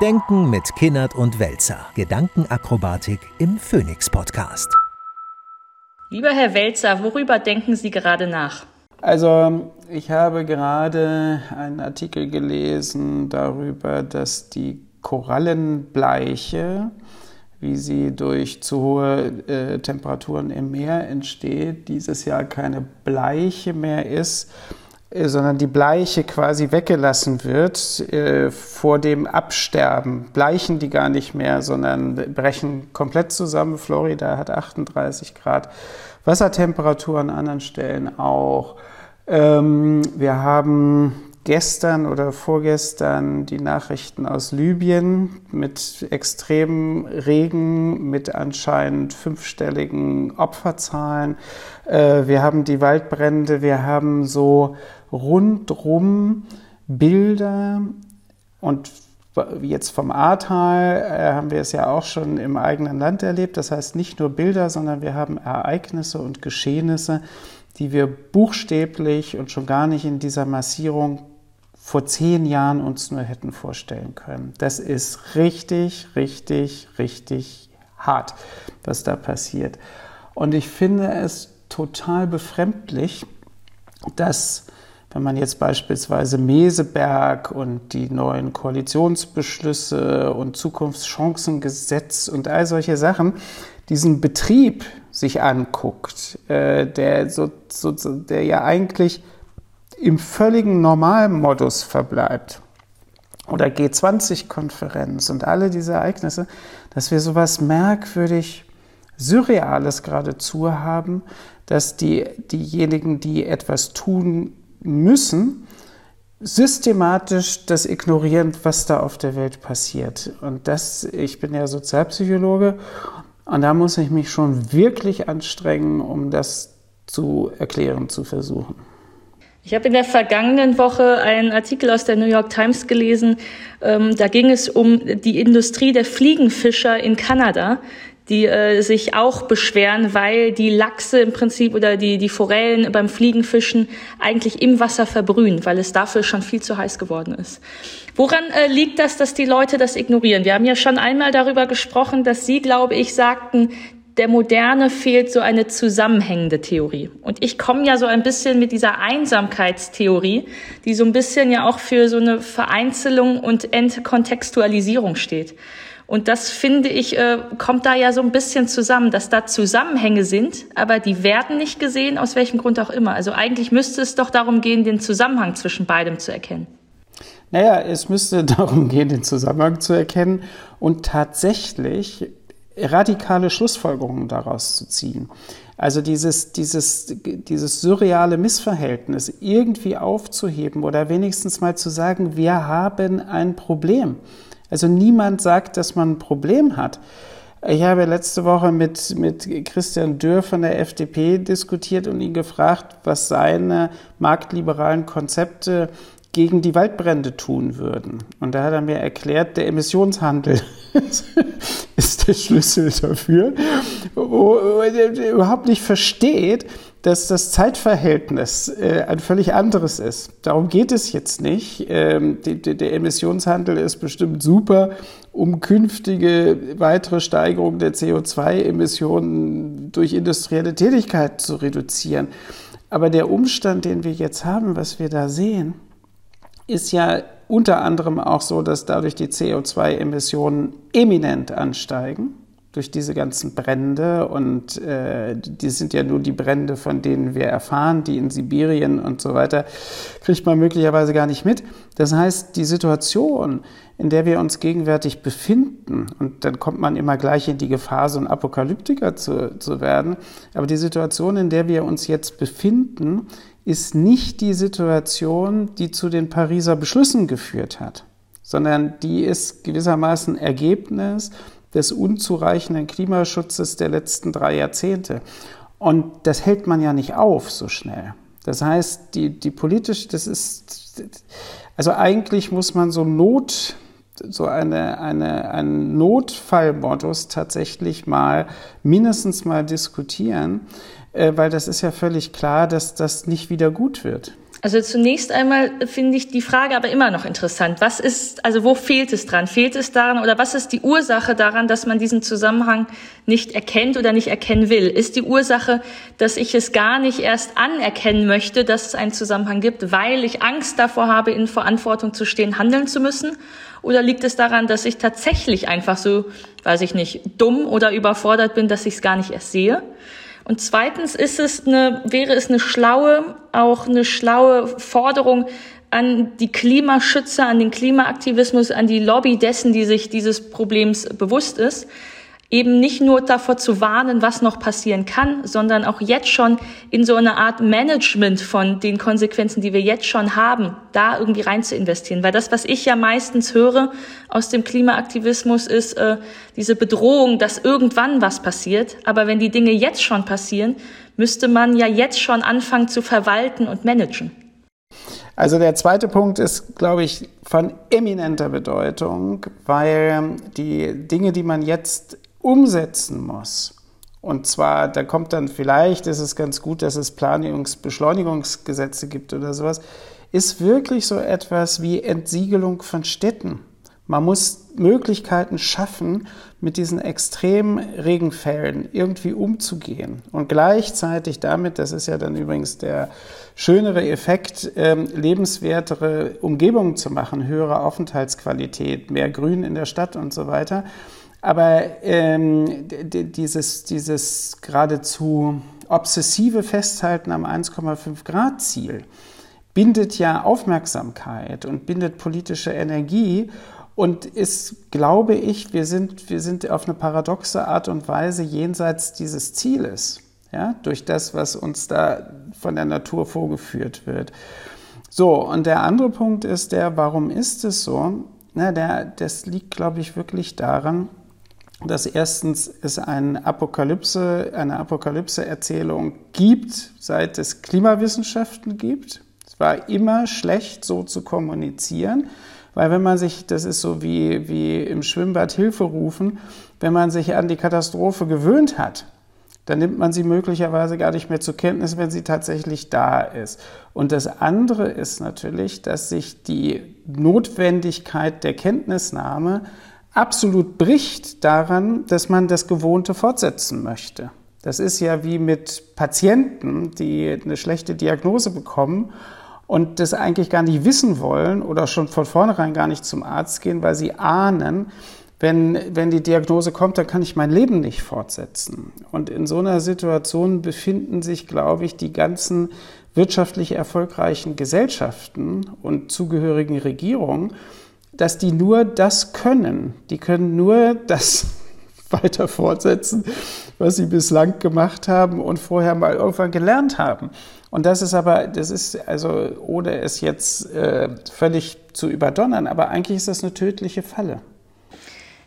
Denken mit Kinnert und Welzer. Gedankenakrobatik im Phoenix Podcast. Lieber Herr Welzer, worüber denken Sie gerade nach? Also, ich habe gerade einen Artikel gelesen darüber, dass die Korallenbleiche, wie sie durch zu hohe äh, Temperaturen im Meer entsteht, dieses Jahr keine Bleiche mehr ist, sondern die Bleiche quasi weggelassen wird äh, vor dem Absterben. Bleichen die gar nicht mehr, sondern brechen komplett zusammen. Florida hat 38 Grad Wassertemperatur an anderen Stellen auch. Ähm, wir haben gestern oder vorgestern die Nachrichten aus Libyen mit extremem Regen, mit anscheinend fünfstelligen Opferzahlen. Äh, wir haben die Waldbrände, wir haben so rundrum Bilder und jetzt vom Ahrtal äh, haben wir es ja auch schon im eigenen Land erlebt. Das heißt nicht nur Bilder, sondern wir haben Ereignisse und Geschehnisse, die wir buchstäblich und schon gar nicht in dieser Massierung vor zehn Jahren uns nur hätten vorstellen können. Das ist richtig, richtig, richtig hart, was da passiert. Und ich finde es total befremdlich, dass wenn man jetzt beispielsweise Meseberg und die neuen Koalitionsbeschlüsse und Zukunftschancengesetz und all solche Sachen, diesen Betrieb sich anguckt, äh, der, so, so, der ja eigentlich im völligen Normalmodus verbleibt, oder G20-Konferenz und alle diese Ereignisse, dass wir sowas merkwürdig Surreales geradezu haben, dass die, diejenigen, die etwas tun müssen, systematisch das ignorieren, was da auf der Welt passiert. Und das, ich bin ja Sozialpsychologe und da muss ich mich schon wirklich anstrengen, um das zu erklären, zu versuchen. Ich habe in der vergangenen Woche einen Artikel aus der New York Times gelesen. Ähm, da ging es um die Industrie der Fliegenfischer in Kanada, die äh, sich auch beschweren, weil die Lachse im Prinzip oder die, die Forellen beim Fliegenfischen eigentlich im Wasser verbrühen, weil es dafür schon viel zu heiß geworden ist. Woran äh, liegt das, dass die Leute das ignorieren? Wir haben ja schon einmal darüber gesprochen, dass Sie, glaube ich, sagten, der Moderne fehlt so eine zusammenhängende Theorie. Und ich komme ja so ein bisschen mit dieser Einsamkeitstheorie, die so ein bisschen ja auch für so eine Vereinzelung und Entkontextualisierung steht. Und das finde ich, äh, kommt da ja so ein bisschen zusammen, dass da Zusammenhänge sind, aber die werden nicht gesehen, aus welchem Grund auch immer. Also eigentlich müsste es doch darum gehen, den Zusammenhang zwischen beidem zu erkennen. Naja, es müsste darum gehen, den Zusammenhang zu erkennen und tatsächlich radikale Schlussfolgerungen daraus zu ziehen. Also dieses, dieses, dieses surreale Missverhältnis irgendwie aufzuheben oder wenigstens mal zu sagen, wir haben ein Problem. Also niemand sagt, dass man ein Problem hat. Ich habe letzte Woche mit, mit Christian Dürr von der FDP diskutiert und ihn gefragt, was seine marktliberalen Konzepte gegen die Waldbrände tun würden. Und da hat er mir erklärt, der Emissionshandel ist der Schlüssel dafür, wo er überhaupt nicht versteht, dass das Zeitverhältnis äh, ein völlig anderes ist. Darum geht es jetzt nicht. Ähm, der Emissionshandel ist bestimmt super, um künftige weitere Steigerungen der CO2-Emissionen durch industrielle Tätigkeit zu reduzieren. Aber der Umstand, den wir jetzt haben, was wir da sehen, ist ja unter anderem auch so, dass dadurch die CO2-Emissionen eminent ansteigen durch diese ganzen Brände und äh, die sind ja nur die Brände, von denen wir erfahren, die in Sibirien und so weiter, kriegt man möglicherweise gar nicht mit. Das heißt, die Situation, in der wir uns gegenwärtig befinden, und dann kommt man immer gleich in die Gefahr, so ein Apokalyptiker zu, zu werden, aber die Situation, in der wir uns jetzt befinden, ist nicht die Situation, die zu den Pariser Beschlüssen geführt hat, sondern die ist gewissermaßen Ergebnis des unzureichenden Klimaschutzes der letzten drei Jahrzehnte. Und das hält man ja nicht auf so schnell. Das heißt, die, die politisch, das ist, also eigentlich muss man so Not, so eine, eine, einen Notfallmodus tatsächlich mal mindestens mal diskutieren, äh, weil das ist ja völlig klar, dass das nicht wieder gut wird. Also zunächst einmal finde ich die Frage aber immer noch interessant. Was ist, also wo fehlt es dran? Fehlt es daran oder was ist die Ursache daran, dass man diesen Zusammenhang nicht erkennt oder nicht erkennen will? Ist die Ursache, dass ich es gar nicht erst anerkennen möchte, dass es einen Zusammenhang gibt, weil ich Angst davor habe, in Verantwortung zu stehen, handeln zu müssen? Oder liegt es daran, dass ich tatsächlich einfach so, weiß ich nicht, dumm oder überfordert bin, dass ich es gar nicht erst sehe? Und zweitens ist es eine, wäre es eine schlaue, auch eine schlaue Forderung an die Klimaschützer, an den Klimaaktivismus, an die Lobby dessen, die sich dieses Problems bewusst ist, eben nicht nur davor zu warnen, was noch passieren kann, sondern auch jetzt schon in so eine Art Management von den Konsequenzen, die wir jetzt schon haben, da irgendwie rein zu investieren. Weil das, was ich ja meistens höre aus dem Klimaaktivismus, ist äh, diese Bedrohung, dass irgendwann was passiert. Aber wenn die Dinge jetzt schon passieren, müsste man ja jetzt schon anfangen zu verwalten und managen. Also der zweite Punkt ist, glaube ich, von eminenter Bedeutung, weil die Dinge, die man jetzt umsetzen muss. Und zwar, da kommt dann vielleicht, ist es ganz gut, dass es Planungsbeschleunigungsgesetze gibt oder sowas, ist wirklich so etwas wie Entsiegelung von Städten. Man muss Möglichkeiten schaffen, mit diesen extremen Regenfällen irgendwie umzugehen. Und gleichzeitig damit, das ist ja dann übrigens der schönere Effekt, ähm, lebenswertere Umgebungen zu machen, höhere Aufenthaltsqualität, mehr Grün in der Stadt und so weiter. Aber ähm, dieses, dieses geradezu obsessive Festhalten am 1,5 Grad Ziel bindet ja Aufmerksamkeit und bindet politische Energie und ist, glaube ich, wir sind, wir sind auf eine paradoxe Art und Weise jenseits dieses Zieles, ja, durch das, was uns da von der Natur vorgeführt wird. So, und der andere Punkt ist der, warum ist es so? Na, der, das liegt, glaube ich, wirklich daran, dass erstens es eine Apokalypse, eine Apokalypse-Erzählung gibt, seit es Klimawissenschaften gibt. Es war immer schlecht, so zu kommunizieren, weil wenn man sich, das ist so wie, wie im Schwimmbad Hilfe rufen, wenn man sich an die Katastrophe gewöhnt hat, dann nimmt man sie möglicherweise gar nicht mehr zur Kenntnis, wenn sie tatsächlich da ist. Und das andere ist natürlich, dass sich die Notwendigkeit der Kenntnisnahme absolut bricht daran, dass man das Gewohnte fortsetzen möchte. Das ist ja wie mit Patienten, die eine schlechte Diagnose bekommen und das eigentlich gar nicht wissen wollen oder schon von vornherein gar nicht zum Arzt gehen, weil sie ahnen, wenn, wenn die Diagnose kommt, dann kann ich mein Leben nicht fortsetzen. Und in so einer Situation befinden sich, glaube ich, die ganzen wirtschaftlich erfolgreichen Gesellschaften und zugehörigen Regierungen, dass die nur das können. Die können nur das weiter fortsetzen, was sie bislang gemacht haben und vorher mal irgendwann gelernt haben. Und das ist aber, das ist also, ohne es jetzt äh, völlig zu überdonnern, aber eigentlich ist das eine tödliche Falle.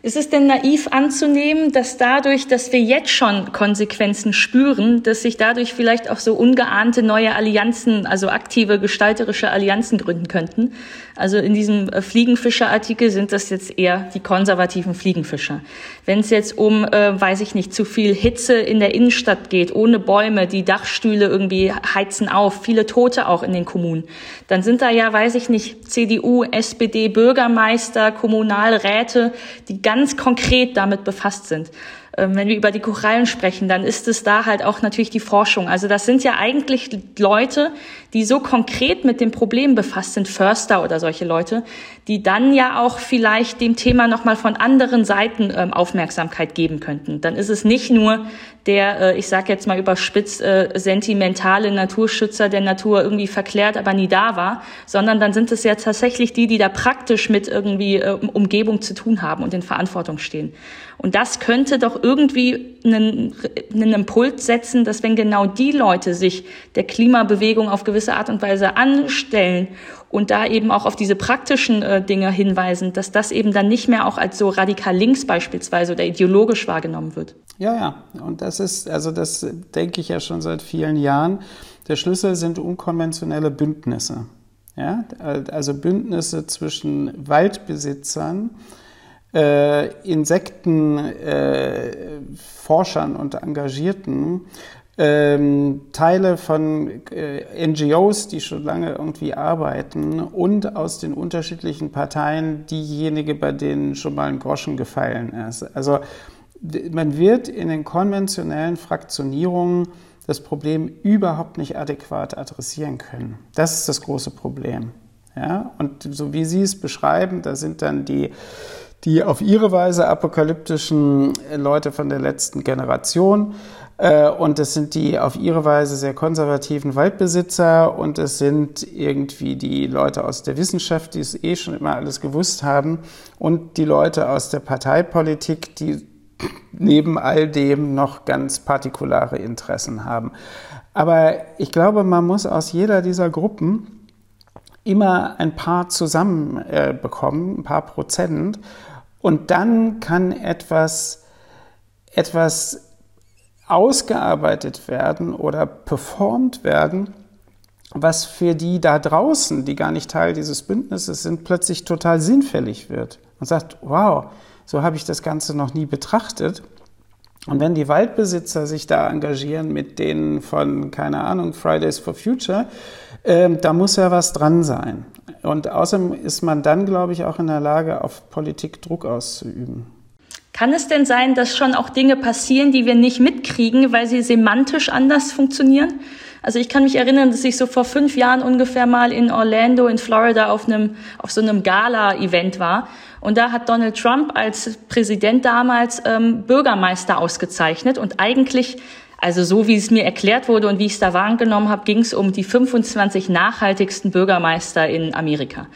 Ist es denn naiv anzunehmen, dass dadurch, dass wir jetzt schon Konsequenzen spüren, dass sich dadurch vielleicht auch so ungeahnte neue Allianzen, also aktive gestalterische Allianzen gründen könnten? Also in diesem äh, Fliegenfischer-Artikel sind das jetzt eher die konservativen Fliegenfischer. Wenn es jetzt um, äh, weiß ich nicht, zu viel Hitze in der Innenstadt geht, ohne Bäume, die Dachstühle irgendwie heizen auf, viele Tote auch in den Kommunen, dann sind da ja, weiß ich nicht, CDU, SPD, Bürgermeister, Kommunalräte, die ganz konkret damit befasst sind. Ähm, wenn wir über die Korallen sprechen, dann ist es da halt auch natürlich die Forschung. Also das sind ja eigentlich Leute, die so konkret mit dem Problem befasst sind, Förster oder solche Leute, die dann ja auch vielleicht dem Thema nochmal von anderen Seiten ähm, Aufmerksamkeit geben könnten. Dann ist es nicht nur der, äh, ich sage jetzt mal überspitzt, äh, sentimentale Naturschützer der Natur irgendwie verklärt, aber nie da war, sondern dann sind es ja tatsächlich die, die da praktisch mit irgendwie äh, Umgebung zu tun haben und in Verantwortung stehen. Und das könnte doch irgendwie einen, einen Impuls setzen, dass wenn genau die Leute sich der Klimabewegung auf gewisse Art und Weise anstellen und da eben auch auf diese praktischen äh, Dinge hinweisen, dass das eben dann nicht mehr auch als so radikal links beispielsweise oder ideologisch wahrgenommen wird. Ja, ja. Und das ist, also das denke ich ja schon seit vielen Jahren. Der Schlüssel sind unkonventionelle Bündnisse. Ja, also Bündnisse zwischen Waldbesitzern, äh, Insektenforschern äh, und Engagierten, ähm, Teile von äh, NGOs, die schon lange irgendwie arbeiten und aus den unterschiedlichen Parteien diejenige, bei denen schon mal ein Groschen gefallen ist. Also man wird in den konventionellen Fraktionierungen das Problem überhaupt nicht adäquat adressieren können. Das ist das große Problem. Ja? Und so wie Sie es beschreiben, da sind dann die, die auf ihre Weise apokalyptischen Leute von der letzten Generation. Äh, und es sind die auf ihre Weise sehr konservativen Waldbesitzer und es sind irgendwie die Leute aus der Wissenschaft, die es eh schon immer alles gewusst haben und die Leute aus der Parteipolitik, die neben all dem noch ganz partikulare Interessen haben. Aber ich glaube, man muss aus jeder dieser Gruppen immer ein paar zusammenbekommen, äh, ein paar Prozent. Und dann kann etwas, etwas ausgearbeitet werden oder performt werden, was für die da draußen, die gar nicht Teil dieses Bündnisses sind, plötzlich total sinnfällig wird. Man sagt, wow, so habe ich das Ganze noch nie betrachtet. Und wenn die Waldbesitzer sich da engagieren mit denen von, keine Ahnung, Fridays for Future, äh, da muss ja was dran sein. Und außerdem ist man dann, glaube ich, auch in der Lage, auf Politik Druck auszuüben. Kann es denn sein, dass schon auch Dinge passieren, die wir nicht mitkriegen, weil sie semantisch anders funktionieren? Also ich kann mich erinnern, dass ich so vor fünf Jahren ungefähr mal in Orlando in Florida auf einem, auf so einem Gala-Event war. Und da hat Donald Trump als Präsident damals ähm, Bürgermeister ausgezeichnet und eigentlich also so wie es mir erklärt wurde und wie ich es da wahrgenommen habe, ging es um die 25 nachhaltigsten Bürgermeister in Amerika.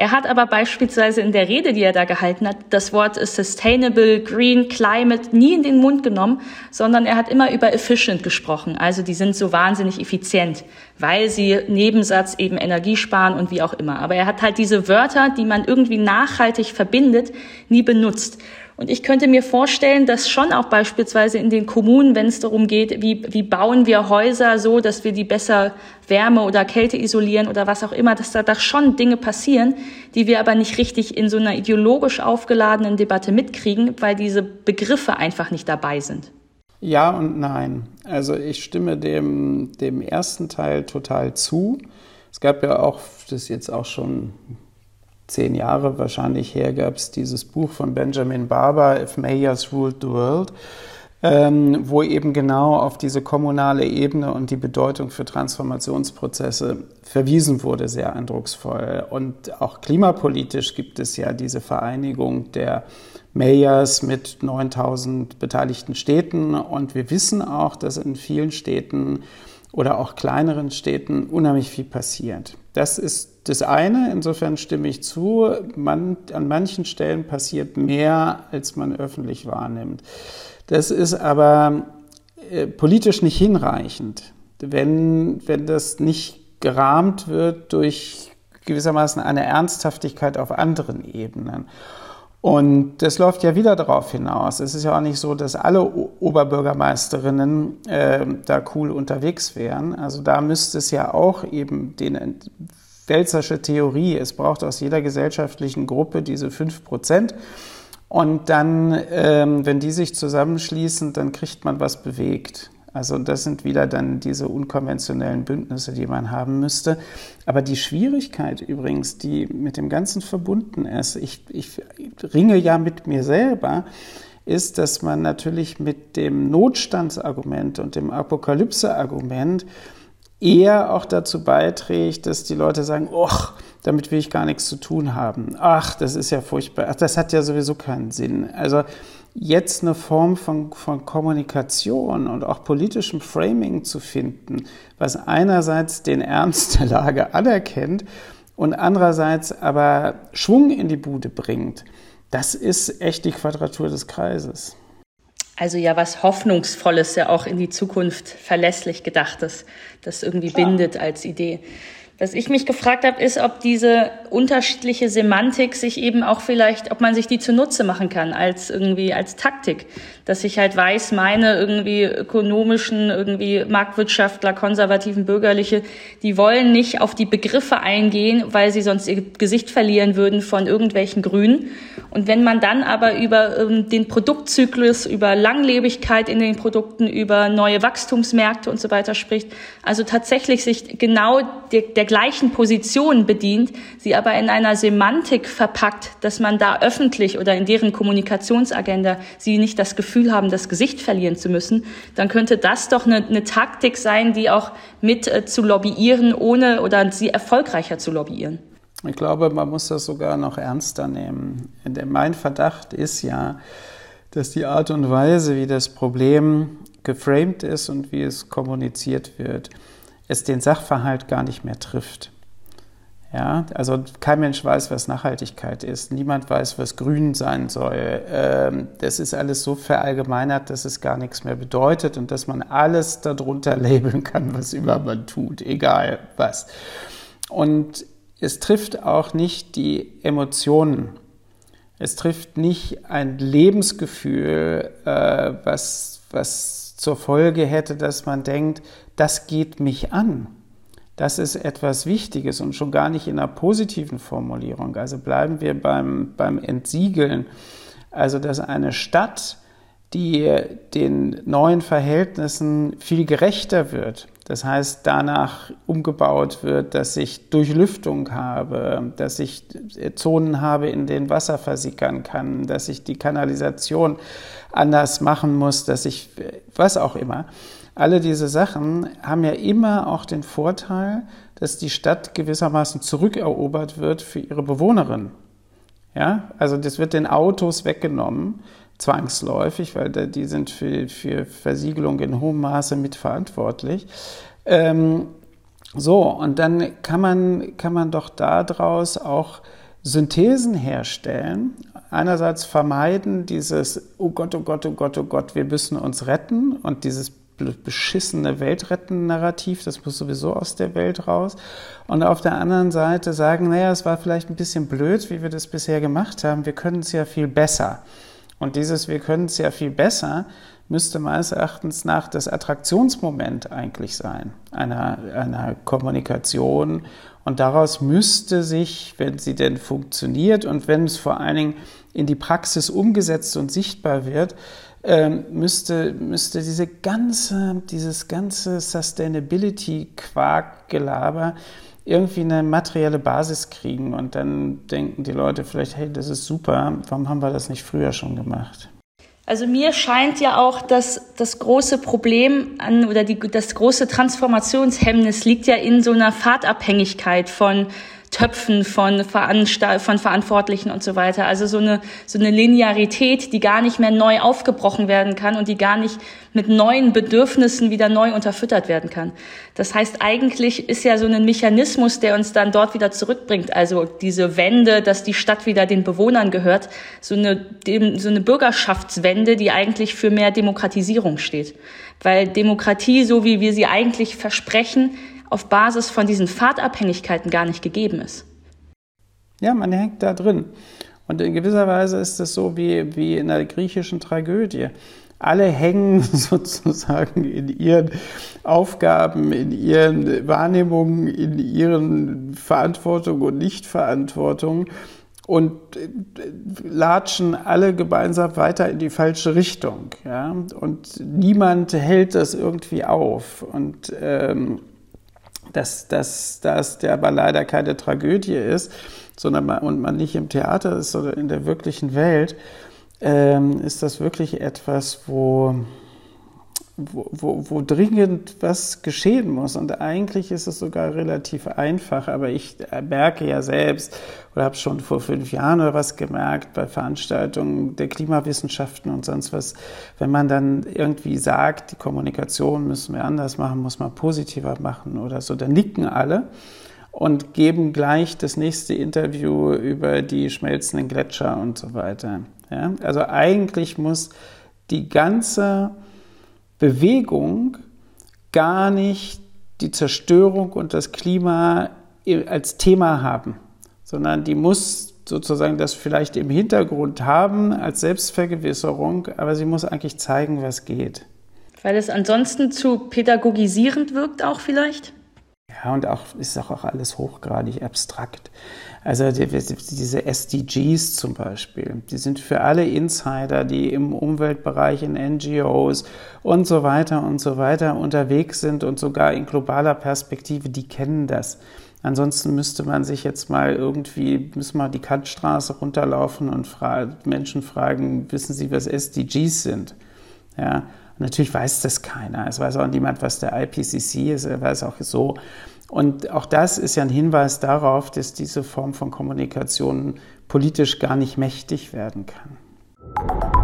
Er hat aber beispielsweise in der Rede, die er da gehalten hat, das Wort Sustainable, Green, Climate nie in den Mund genommen, sondern er hat immer über efficient gesprochen. Also die sind so wahnsinnig effizient, weil sie Nebensatz eben Energie sparen und wie auch immer. Aber er hat halt diese Wörter, die man irgendwie nachhaltig verbindet, nie benutzt. Und ich könnte mir vorstellen, dass schon auch beispielsweise in den Kommunen, wenn es darum geht, wie, wie bauen wir Häuser so, dass wir die besser Wärme oder Kälte isolieren oder was auch immer, dass da, da schon Dinge passieren, die wir aber nicht richtig in so einer ideologisch aufgeladenen Debatte mitkriegen, weil diese Begriffe einfach nicht dabei sind. Ja und nein. Also ich stimme dem, dem ersten Teil total zu. Es gab ja auch, das ist jetzt auch schon zehn Jahre wahrscheinlich her, gab es dieses Buch von Benjamin Barber, If Mayors Ruled the World, ähm, wo eben genau auf diese kommunale Ebene und die Bedeutung für Transformationsprozesse verwiesen wurde, sehr eindrucksvoll. Und auch klimapolitisch gibt es ja diese Vereinigung der Mayors mit 9000 beteiligten Städten. Und wir wissen auch, dass in vielen Städten oder auch kleineren Städten unheimlich viel passiert. Das ist das eine, insofern stimme ich zu. Man, an manchen Stellen passiert mehr, als man öffentlich wahrnimmt. Das ist aber äh, politisch nicht hinreichend, wenn, wenn das nicht gerahmt wird durch gewissermaßen eine Ernsthaftigkeit auf anderen Ebenen. Und das läuft ja wieder darauf hinaus. Es ist ja auch nicht so, dass alle Oberbürgermeisterinnen äh, da cool unterwegs wären. Also da müsste es ja auch eben den Wälzersche Theorie, es braucht aus jeder gesellschaftlichen Gruppe diese fünf Prozent. Und dann, ähm, wenn die sich zusammenschließen, dann kriegt man was bewegt. Also das sind wieder dann diese unkonventionellen Bündnisse, die man haben müsste. Aber die Schwierigkeit übrigens, die mit dem Ganzen verbunden ist, ich, ich ringe ja mit mir selber, ist, dass man natürlich mit dem Notstandsargument und dem Apokalypse-Argument eher auch dazu beiträgt, dass die Leute sagen, oh, damit will ich gar nichts zu tun haben. Ach, das ist ja furchtbar. Ach, das hat ja sowieso keinen Sinn. Also jetzt eine Form von, von Kommunikation und auch politischem Framing zu finden, was einerseits den Ernst der Lage anerkennt und andererseits aber Schwung in die Bude bringt, das ist echt die Quadratur des Kreises. Also ja, was Hoffnungsvolles, ja auch in die Zukunft verlässlich gedachtes, das irgendwie bindet als Idee. Was ich mich gefragt habe, ist, ob diese unterschiedliche Semantik sich eben auch vielleicht, ob man sich die zunutze machen kann als irgendwie als Taktik, dass ich halt weiß, meine irgendwie ökonomischen, irgendwie Marktwirtschaftler, konservativen Bürgerliche, die wollen nicht auf die Begriffe eingehen, weil sie sonst ihr Gesicht verlieren würden von irgendwelchen Grünen. Und wenn man dann aber über ähm, den Produktzyklus, über Langlebigkeit in den Produkten, über neue Wachstumsmärkte und so weiter spricht, also tatsächlich sich genau der, der gleichen Position bedient, sie aber in einer Semantik verpackt, dass man da öffentlich oder in deren Kommunikationsagenda sie nicht das Gefühl haben, das Gesicht verlieren zu müssen, dann könnte das doch eine, eine Taktik sein, die auch mit äh, zu lobbyieren, ohne oder sie erfolgreicher zu lobbyieren. Ich glaube, man muss das sogar noch ernster nehmen. Mein Verdacht ist ja, dass die Art und Weise, wie das Problem geframed ist und wie es kommuniziert wird, es den Sachverhalt gar nicht mehr trifft. Ja, also kein Mensch weiß, was Nachhaltigkeit ist. Niemand weiß, was Grün sein soll. Ähm, das ist alles so verallgemeinert, dass es gar nichts mehr bedeutet und dass man alles darunter labeln kann, was immer man tut, egal was. Und es trifft auch nicht die Emotionen. Es trifft nicht ein Lebensgefühl, äh, was, was zur Folge hätte, dass man denkt, das geht mich an. Das ist etwas Wichtiges und schon gar nicht in einer positiven Formulierung. Also bleiben wir beim, beim Entsiegeln. Also, dass eine Stadt, die den neuen Verhältnissen viel gerechter wird, das heißt, danach umgebaut wird, dass ich Durchlüftung habe, dass ich Zonen habe, in denen Wasser versickern kann, dass ich die Kanalisation anders machen muss, dass ich was auch immer. Alle diese Sachen haben ja immer auch den Vorteil, dass die Stadt gewissermaßen zurückerobert wird für ihre Bewohnerinnen. Ja, also das wird den Autos weggenommen, zwangsläufig, weil die sind für, für Versiegelung in hohem Maße mitverantwortlich. Ähm, so, und dann kann man, kann man doch daraus auch Synthesen herstellen. Einerseits vermeiden dieses, oh Gott, oh Gott, oh Gott, oh Gott, wir müssen uns retten und dieses beschissene Weltretten-Narrativ, das muss sowieso aus der Welt raus. Und auf der anderen Seite sagen, naja, es war vielleicht ein bisschen blöd, wie wir das bisher gemacht haben, wir können es ja viel besser. Und dieses Wir können es ja viel besser müsste meines Erachtens nach das Attraktionsmoment eigentlich sein, einer, einer Kommunikation. Und daraus müsste sich, wenn sie denn funktioniert und wenn es vor allen Dingen in die Praxis umgesetzt und sichtbar wird, ähm, müsste, müsste diese ganze, dieses ganze Sustainability-Quark-Gelaber irgendwie eine materielle Basis kriegen und dann denken die Leute vielleicht, hey, das ist super, warum haben wir das nicht früher schon gemacht? Also mir scheint ja auch, dass das große Problem an oder die, das große Transformationshemmnis liegt ja in so einer Fahrtabhängigkeit von Töpfen von, Veranstalt von Verantwortlichen und so weiter. Also so eine, so eine Linearität, die gar nicht mehr neu aufgebrochen werden kann und die gar nicht mit neuen Bedürfnissen wieder neu unterfüttert werden kann. Das heißt, eigentlich ist ja so ein Mechanismus, der uns dann dort wieder zurückbringt. Also diese Wende, dass die Stadt wieder den Bewohnern gehört, so eine, so eine Bürgerschaftswende, die eigentlich für mehr Demokratisierung steht. Weil Demokratie, so wie wir sie eigentlich versprechen, auf Basis von diesen Fahrtabhängigkeiten gar nicht gegeben ist. Ja, man hängt da drin. Und in gewisser Weise ist es so wie, wie in der griechischen Tragödie. Alle hängen sozusagen in ihren Aufgaben, in ihren Wahrnehmungen, in ihren Verantwortungen und Nichtverantwortungen und äh, latschen alle gemeinsam weiter in die falsche Richtung. Ja? Und niemand hält das irgendwie auf. Und ähm, dass, dass, dass der aber leider keine Tragödie ist, sondern man, und man nicht im Theater ist oder in der wirklichen Welt, ähm, ist das wirklich etwas, wo, wo, wo, wo, dringend was geschehen muss. Und eigentlich ist es sogar relativ einfach, aber ich merke ja selbst oder habe schon vor fünf Jahren oder was gemerkt bei Veranstaltungen der Klimawissenschaften und sonst was, wenn man dann irgendwie sagt, die Kommunikation müssen wir anders machen, muss man positiver machen oder so, dann nicken alle und geben gleich das nächste Interview über die schmelzenden Gletscher und so weiter. Ja? Also eigentlich muss die ganze Bewegung gar nicht die Zerstörung und das Klima als Thema haben, sondern die muss sozusagen das vielleicht im Hintergrund haben als Selbstvergewisserung, aber sie muss eigentlich zeigen, was geht. Weil es ansonsten zu pädagogisierend wirkt auch vielleicht? Ja, und auch ist auch alles hochgradig abstrakt. Also die, diese SDGs zum Beispiel, die sind für alle Insider, die im Umweltbereich, in NGOs und so weiter und so weiter unterwegs sind und sogar in globaler Perspektive, die kennen das. Ansonsten müsste man sich jetzt mal irgendwie, müssen wir die Kantstraße runterlaufen und fra Menschen fragen, wissen Sie, was SDGs sind? Ja, natürlich weiß das keiner. Es weiß auch niemand, was der IPCC ist, er weiß auch so. Und auch das ist ja ein Hinweis darauf, dass diese Form von Kommunikation politisch gar nicht mächtig werden kann.